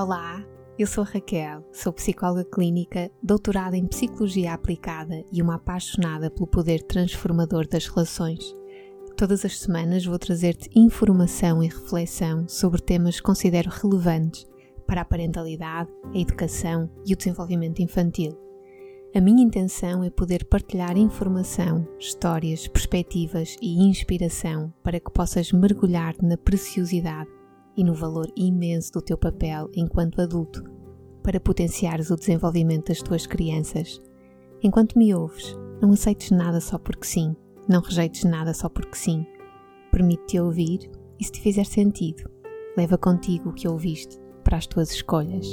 Olá, eu sou Raquel, sou psicóloga clínica, doutorada em psicologia aplicada e uma apaixonada pelo poder transformador das relações. Todas as semanas vou trazer-te informação e reflexão sobre temas que considero relevantes para a parentalidade, a educação e o desenvolvimento infantil. A minha intenção é poder partilhar informação, histórias, perspectivas e inspiração para que possas mergulhar na preciosidade e no valor imenso do teu papel enquanto adulto para potenciares o desenvolvimento das tuas crianças. Enquanto me ouves, não aceites nada só porque sim, não rejeites nada só porque sim. Permite-te ouvir e, se te fizer sentido, leva contigo o que ouviste para as tuas escolhas.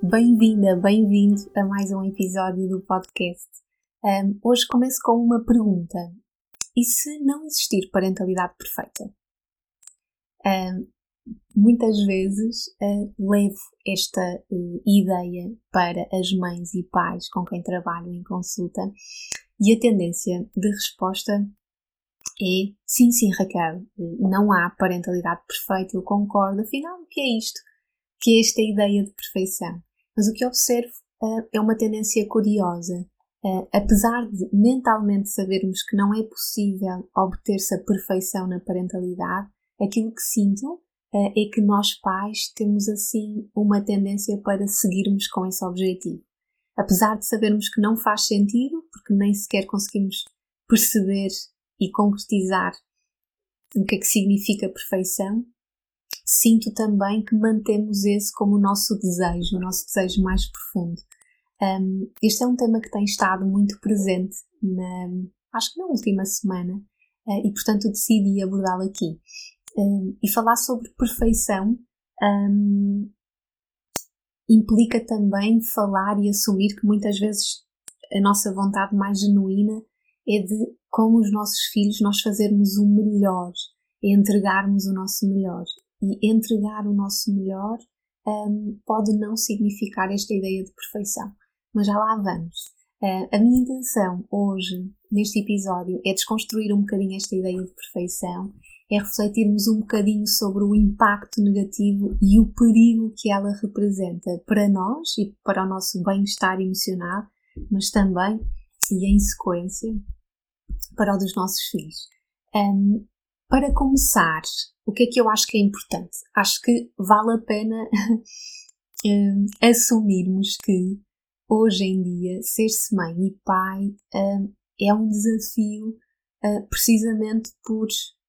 Bem-vinda, bem-vindo a mais um episódio do podcast. Um, hoje começo com uma pergunta e se não existir parentalidade perfeita? Uh, muitas vezes uh, levo esta uh, ideia para as mães e pais com quem trabalho em consulta e a tendência de resposta é sim, sim, Raquel, não há parentalidade perfeita, eu concordo, afinal, o que é isto? Que é esta ideia de perfeição? Mas o que observo é uma tendência curiosa Uh, apesar de mentalmente sabermos que não é possível obter-se a perfeição na parentalidade, aquilo que sinto uh, é que nós pais temos assim uma tendência para seguirmos com esse objetivo. Apesar de sabermos que não faz sentido, porque nem sequer conseguimos perceber e concretizar o que é que significa perfeição, sinto também que mantemos esse como o nosso desejo, o nosso desejo mais profundo. Um, este é um tema que tem estado muito presente, na, acho que na última semana, uh, e portanto decidi abordá-lo aqui. Um, e falar sobre perfeição um, implica também falar e assumir que muitas vezes a nossa vontade mais genuína é de, com os nossos filhos, nós fazermos o melhor, é entregarmos o nosso melhor. E entregar o nosso melhor um, pode não significar esta ideia de perfeição mas já lá vamos. A minha intenção hoje, neste episódio, é desconstruir um bocadinho esta ideia de perfeição, é refletirmos um bocadinho sobre o impacto negativo e o perigo que ela representa para nós e para o nosso bem-estar emocional, mas também, e em sequência, para o dos nossos filhos. Um, para começar, o que é que eu acho que é importante? Acho que vale a pena um, assumirmos que hoje em dia, ser-se mãe e pai uh, é um desafio uh, precisamente por,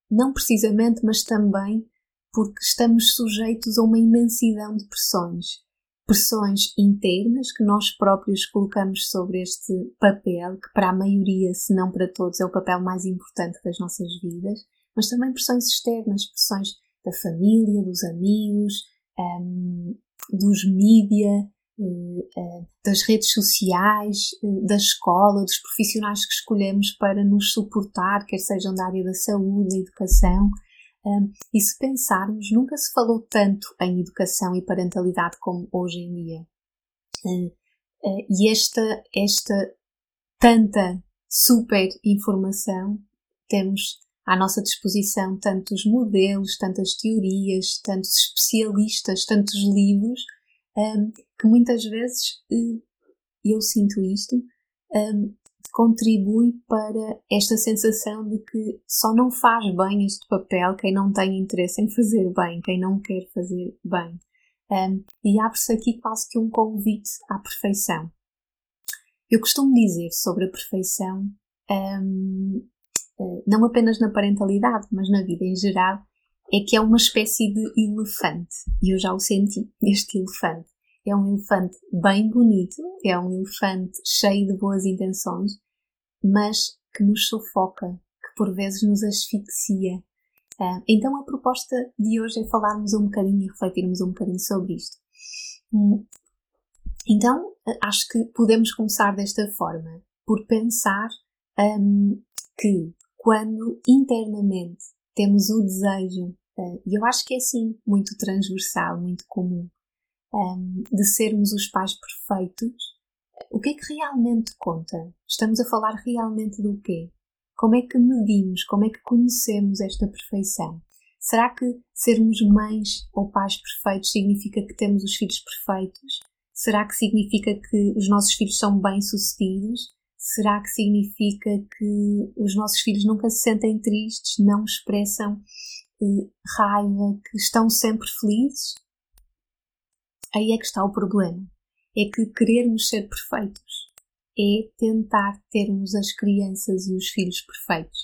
não precisamente, mas também porque estamos sujeitos a uma imensidão de pressões. Pressões internas que nós próprios colocamos sobre este papel, que para a maioria, se não para todos, é o papel mais importante das nossas vidas, mas também pressões externas, pressões da família, dos amigos, um, dos mídia, eh, das redes sociais, eh, da escola, dos profissionais que escolhemos para nos suportar, quer sejam da área da saúde, da educação. E se pensarmos, nunca se falou tanto em educação e parentalidade como hoje em dia. E esta, esta tanta super informação, temos à nossa disposição tantos modelos, tantas teorias, tantos especialistas, tantos livros, um, que muitas vezes, e eu sinto isto, um, contribui para esta sensação de que só não faz bem este papel quem não tem interesse em fazer bem, quem não quer fazer bem. Um, e abre-se aqui quase que um convite à perfeição. Eu costumo dizer sobre a perfeição, um, eh, não apenas na parentalidade, mas na vida em geral, é que é uma espécie de elefante. E eu já o senti, este elefante. É um elefante bem bonito, é um elefante cheio de boas intenções, mas que nos sufoca, que por vezes nos asfixia. Ah, então a proposta de hoje é falarmos um bocadinho e refletirmos um bocadinho sobre isto. Hum, então acho que podemos começar desta forma, por pensar um, que quando internamente temos o desejo, uh, e eu acho que é assim, muito transversal, muito comum, um, de sermos os pais perfeitos, o que é que realmente conta? Estamos a falar realmente do quê? Como é que medimos, como é que conhecemos esta perfeição? Será que sermos mães ou pais perfeitos significa que temos os filhos perfeitos? Será que significa que os nossos filhos são bem-sucedidos? Será que significa que os nossos filhos nunca se sentem tristes, não expressam eh, raiva, que estão sempre felizes? Aí é que está o problema. É que querermos ser perfeitos é tentar termos as crianças e os filhos perfeitos.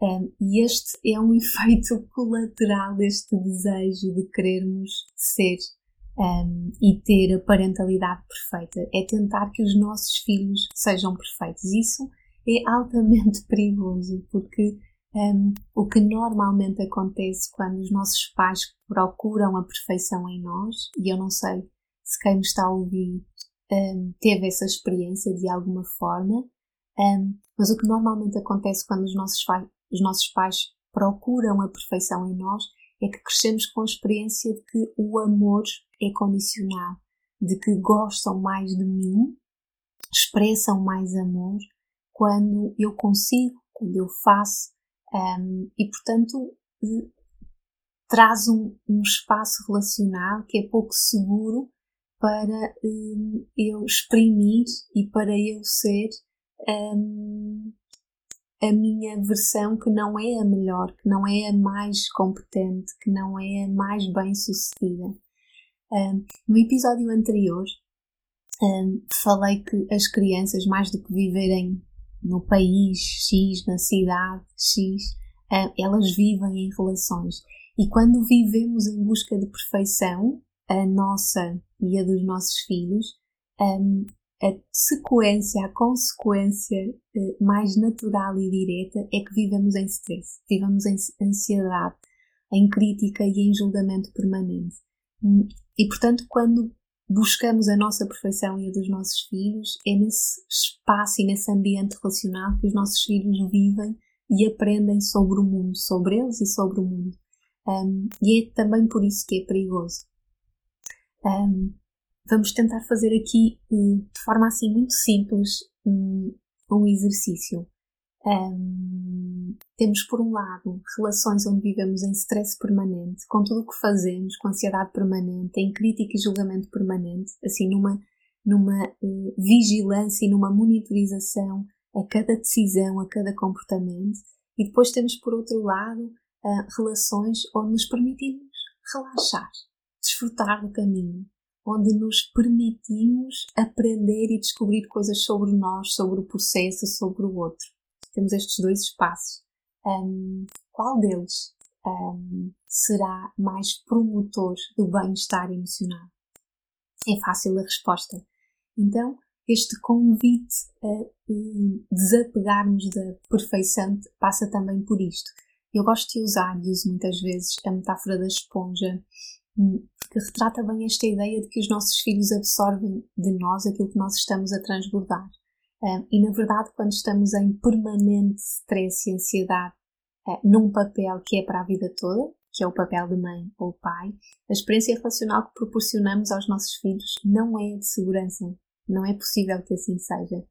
Um, e este é um efeito colateral deste desejo de querermos ser um, e ter a parentalidade perfeita. É tentar que os nossos filhos sejam perfeitos. Isso é altamente perigoso, porque um, o que normalmente acontece quando os nossos pais procuram a perfeição em nós, e eu não sei se quem me está a ouvir um, teve essa experiência de alguma forma, mas o que normalmente acontece quando os nossos, os nossos pais procuram a perfeição em nós é que crescemos com a experiência de que o amor é condicional, de que gostam mais de mim, expressam mais amor quando eu consigo, quando eu faço, um, e portanto traz um, um, espaço relacional que é pouco seguro para um, eu exprimir e para eu ser um, a minha versão que não é a melhor, que não é a mais competente, que não é a mais bem sucedida. Um, no episódio anterior, um, falei que as crianças, mais do que viverem no país X, na cidade X, um, elas vivem em relações. E quando vivemos em busca de perfeição, a nossa e a dos nossos filhos, a sequência, a consequência eh, mais natural e direta é que vivemos em stress, vivemos em ansiedade, em crítica e em julgamento permanente. E portanto, quando buscamos a nossa perfeição e a dos nossos filhos, é nesse espaço e nesse ambiente relacional que os nossos filhos vivem e aprendem sobre o mundo, sobre eles e sobre o mundo. Um, e é também por isso que é perigoso. Um, vamos tentar fazer aqui hum, de forma assim muito simples hum, um exercício. Um, temos, por um lado, relações onde vivemos em stress permanente, com tudo o que fazemos, com ansiedade permanente, em crítica e julgamento permanente, assim, numa, numa uh, vigilância e numa monitorização a cada decisão, a cada comportamento. E depois temos, por outro lado, uh, relações onde nos permitimos relaxar, desfrutar do caminho, onde nos permitimos aprender e descobrir coisas sobre nós, sobre o processo, sobre o outro. Temos estes dois espaços. Um, qual deles um, será mais promotor do bem-estar emocional? É fácil a resposta. Então, este convite a desapegarmos da perfeição passa também por isto. Eu gosto de usar e uso muitas vezes a metáfora da esponja que retrata bem esta ideia de que os nossos filhos absorvem de nós aquilo que nós estamos a transbordar. E na verdade, quando estamos em permanente stress e ansiedade num papel que é para a vida toda, que é o papel de mãe ou pai, a experiência relacional que proporcionamos aos nossos filhos não é de segurança. Não é possível que assim seja.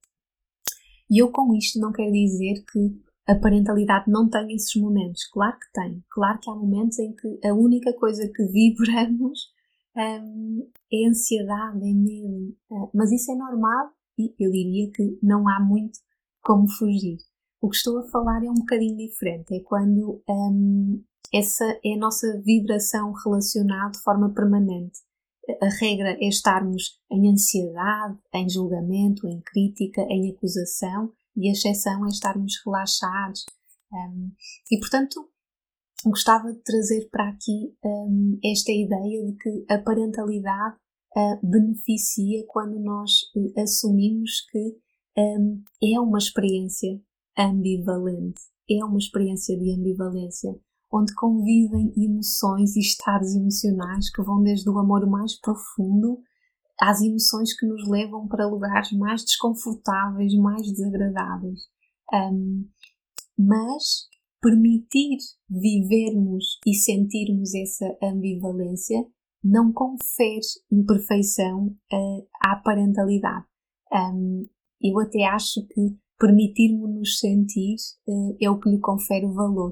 E eu com isto não quero dizer que a parentalidade não tem esses momentos. Claro que tem. Claro que há momentos em que a única coisa que vibramos um, é ansiedade, é medo. Mas isso é normal e eu diria que não há muito como fugir. O que estou a falar é um bocadinho diferente. É quando um, essa é a nossa vibração relacional de forma permanente. A regra é estarmos em ansiedade, em julgamento, em crítica, em acusação e a exceção é estarmos relaxados. Um, e, portanto, gostava de trazer para aqui um, esta ideia de que a parentalidade uh, beneficia quando nós uh, assumimos que um, é uma experiência ambivalente, é uma experiência de ambivalência, onde convivem emoções e estados emocionais que vão desde o amor mais profundo às emoções que nos levam para lugares mais desconfortáveis, mais desagradáveis. Um, mas permitir vivermos e sentirmos essa ambivalência não confere imperfeição uh, à parentalidade. Um, eu até acho que permitirmos-nos sentir uh, é o que lhe confere o valor.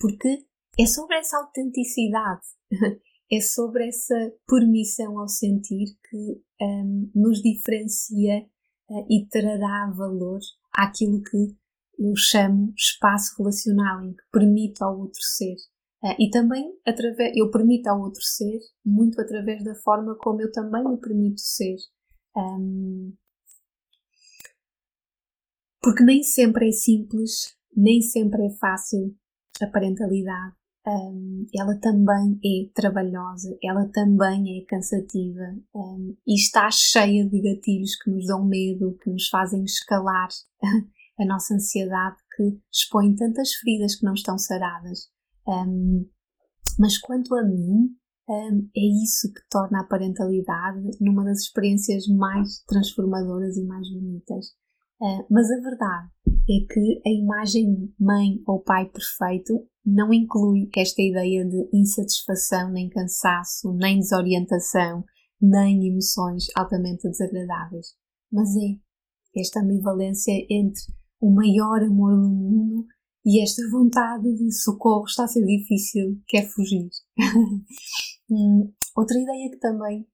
Porque é sobre essa autenticidade, é sobre essa permissão ao sentir que um, nos diferencia uh, e trará valor àquilo que eu chamo espaço relacional, em que permito ao outro ser. Uh, e também através, eu permito ao outro ser muito através da forma como eu também me permito ser. Um, porque nem sempre é simples, nem sempre é fácil a parentalidade um, ela também é trabalhosa, ela também é cansativa um, e está cheia de gatilhos que nos dão medo, que nos fazem escalar a nossa ansiedade, que expõe tantas feridas que não estão saradas. Um, mas quanto a mim, é isso que torna a parentalidade numa das experiências mais transformadoras e mais bonitas. Uh, mas a verdade é que a imagem de mãe ou pai perfeito não inclui esta ideia de insatisfação, nem cansaço, nem desorientação, nem emoções altamente desagradáveis. Mas é esta ambivalência entre o maior amor do mundo e esta vontade de socorro está a ser difícil, quer fugir. hum, outra ideia que também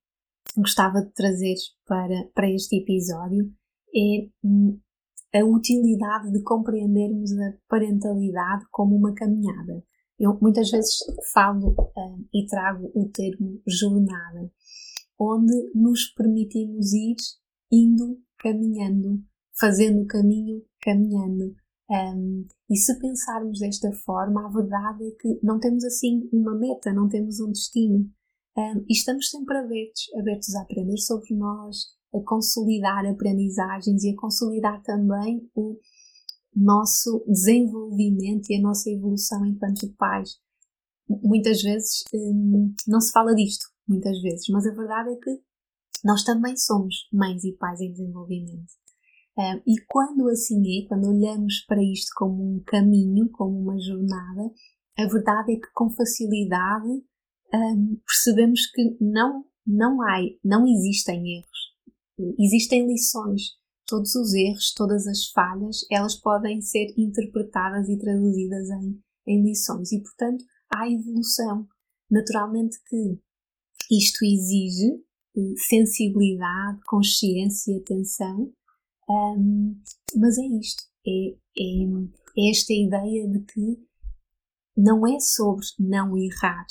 gostava de trazer para, para este episódio é hum, a utilidade de compreendermos a parentalidade como uma caminhada. Eu muitas vezes falo uh, e trago o termo jornada, onde nos permitimos ir indo, caminhando, fazendo o caminho, caminhando. Um, e se pensarmos desta forma, a verdade é que não temos assim uma meta, não temos um destino. Um, e estamos sempre abertos, abertos a aprender sobre nós, a consolidar aprendizagens e a consolidar também o nosso desenvolvimento e a nossa evolução enquanto pais. Muitas vezes hum, não se fala disto, muitas vezes, mas a verdade é que nós também somos mães e pais em desenvolvimento. E quando assim é, quando olhamos para isto como um caminho, como uma jornada, a verdade é que com facilidade um, percebemos que não, não há, não existem erros existem lições. Todos os erros, todas as falhas, elas podem ser interpretadas e traduzidas em, em lições. E, portanto, há evolução. Naturalmente que isto exige eh, sensibilidade, consciência, atenção, um, mas é isto. É, é, é esta ideia de que não é sobre não errar,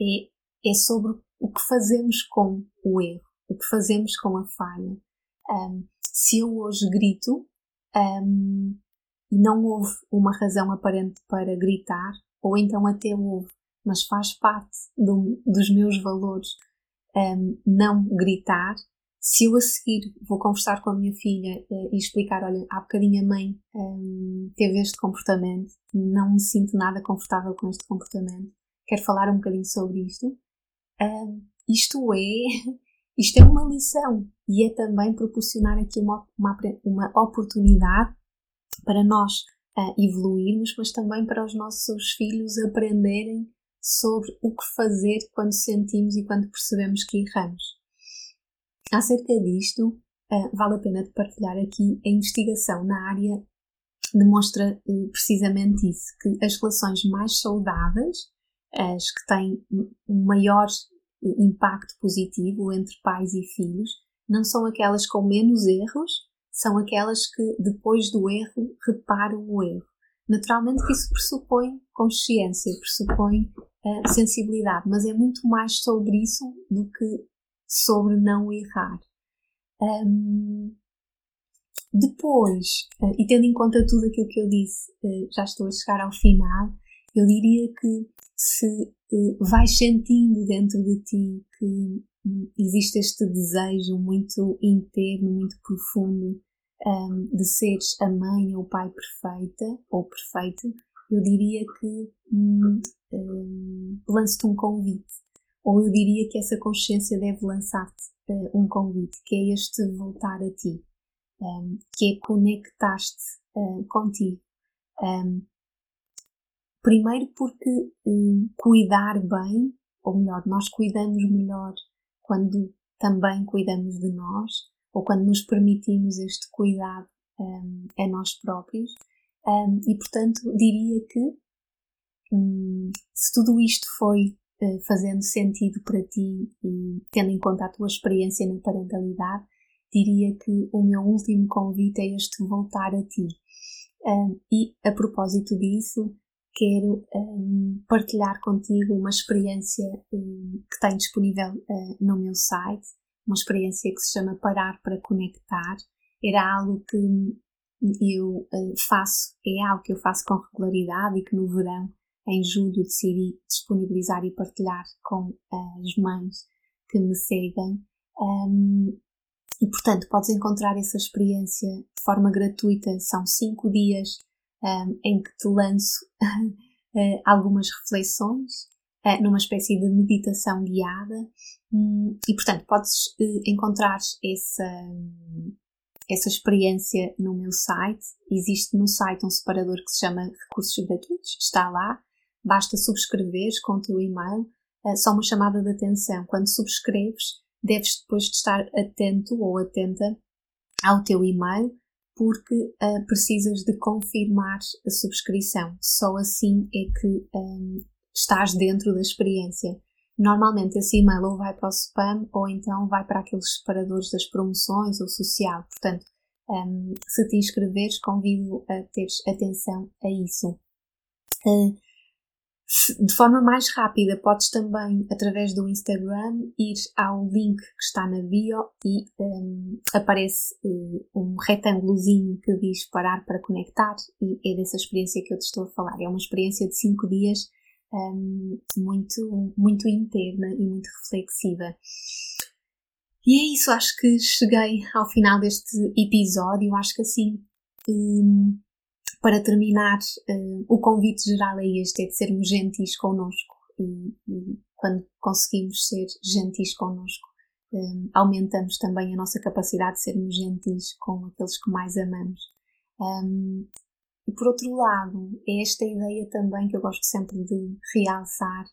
é, é sobre o que fazemos com o erro o que fazemos com a falha. Um, se eu hoje grito um, e não houve uma razão aparente para gritar, ou então até houve, mas faz parte do, dos meus valores um, não gritar, se eu a seguir vou conversar com a minha filha uh, e explicar, olha, há bocadinho a mãe um, teve este comportamento, não me sinto nada confortável com este comportamento, quero falar um bocadinho sobre isto. Um, isto é isto é uma lição e é também proporcionar aqui uma, uma, uma oportunidade para nós uh, evoluirmos, mas também para os nossos filhos aprenderem sobre o que fazer quando sentimos e quando percebemos que erramos. Acerca disto, uh, vale a pena partilhar aqui a investigação na área demonstra uh, precisamente isso, que as relações mais saudáveis, as que têm um maior impacto positivo entre pais e filhos não são aquelas com menos erros, são aquelas que depois do erro reparam o erro. Naturalmente que isso pressupõe consciência, pressupõe sensibilidade, mas é muito mais sobre isso do que sobre não errar. Um, depois, uh, e tendo em conta tudo aquilo que eu disse, uh, já estou a chegar ao final, eu diria que se uh, vais sentindo dentro de ti que existe este desejo muito interno, muito profundo um, de seres a mãe ou o pai perfeita ou perfeito, eu diria que um, um, lance-te um convite. Ou eu diria que essa consciência deve lançar-te uh, um convite, que é este voltar a ti, um, que é conectar-te uh, contigo. Um, Primeiro porque hum, cuidar bem, ou melhor, nós cuidamos melhor quando também cuidamos de nós, ou quando nos permitimos este cuidado um, a nós próprios. Um, e portanto, diria que se tudo isto foi fazendo sentido para ti e tendo em conta a tua experiência na parentalidade, diria que o meu último convite é este voltar a ti. Um, e a propósito disso, quero um, partilhar contigo uma experiência um, que tenho disponível uh, no meu site, uma experiência que se chama Parar para Conectar. Era algo que eu uh, faço, é algo que eu faço com regularidade e que no verão, em julho, decidi disponibilizar e partilhar com uh, as mães que me seguem. Um, e portanto, podes encontrar essa experiência de forma gratuita. São cinco dias um, em que te lanço uh, algumas reflexões uh, numa espécie de meditação guiada. Um, e portanto, podes encontrar essa, essa experiência no meu site. Existe no site um separador que se chama Recursos Gratuitos. Está lá. Basta subscreveres com o teu e-mail. só uma chamada de atenção. Quando subscreves, deves depois de estar atento ou atenta ao teu e-mail, porque uh, precisas de confirmar a subscrição. Só assim é que um, estás dentro da experiência. Normalmente esse e-mail ou vai para o spam ou então vai para aqueles separadores das promoções ou social. Portanto, um, se te inscreveres, convido a teres atenção a isso. Uh, de forma mais rápida, podes também, através do Instagram, ir ao link que está na bio e um, aparece um, um retângulozinho que diz parar para conectar e é dessa experiência que eu te estou a falar. É uma experiência de 5 dias um, muito, muito interna e muito reflexiva. E é isso, acho que cheguei ao final deste episódio. Acho que assim hum, para terminar, uh, o convite geral é este, é de sermos gentis connosco e, e quando conseguimos ser gentis connosco, um, aumentamos também a nossa capacidade de sermos gentis com aqueles que mais amamos. Um, e por outro lado, é esta ideia também que eu gosto sempre de realçar,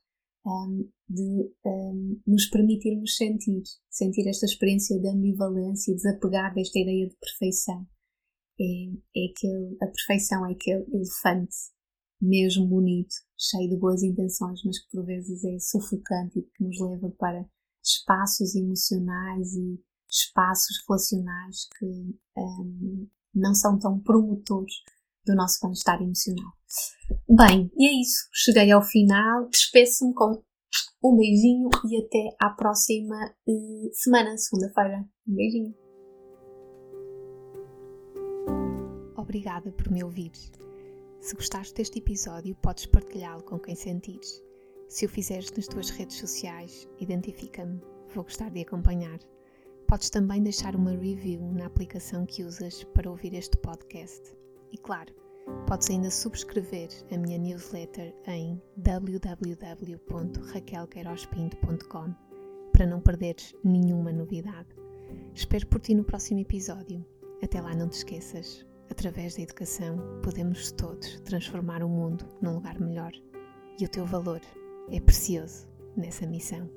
um, de um, nos permitirmos sentir, sentir esta experiência de ambivalência e desapegar desta ideia de perfeição é, é aquele, a perfeição é aquele elefante mesmo bonito, cheio de boas intenções, mas que por vezes é sufocante e que nos leva para espaços emocionais e espaços relacionais que um, não são tão promotores do nosso bem-estar emocional. Bem, e é isso. Cheguei ao final. Despeço-me com um beijinho e até à próxima uh, semana, segunda-feira. Um beijinho. Obrigada por me ouvir. Se gostaste deste episódio, podes partilhá-lo com quem sentires. Se o fizeres nas tuas redes sociais, identifica-me, vou gostar de acompanhar. Podes também deixar uma review na aplicação que usas para ouvir este podcast. E claro, podes ainda subscrever a minha newsletter em www.raquelqueirospinto.com para não perderes nenhuma novidade. Espero por ti no próximo episódio. Até lá, não te esqueças. Através da educação, podemos todos transformar o mundo num lugar melhor. E o teu valor é precioso nessa missão.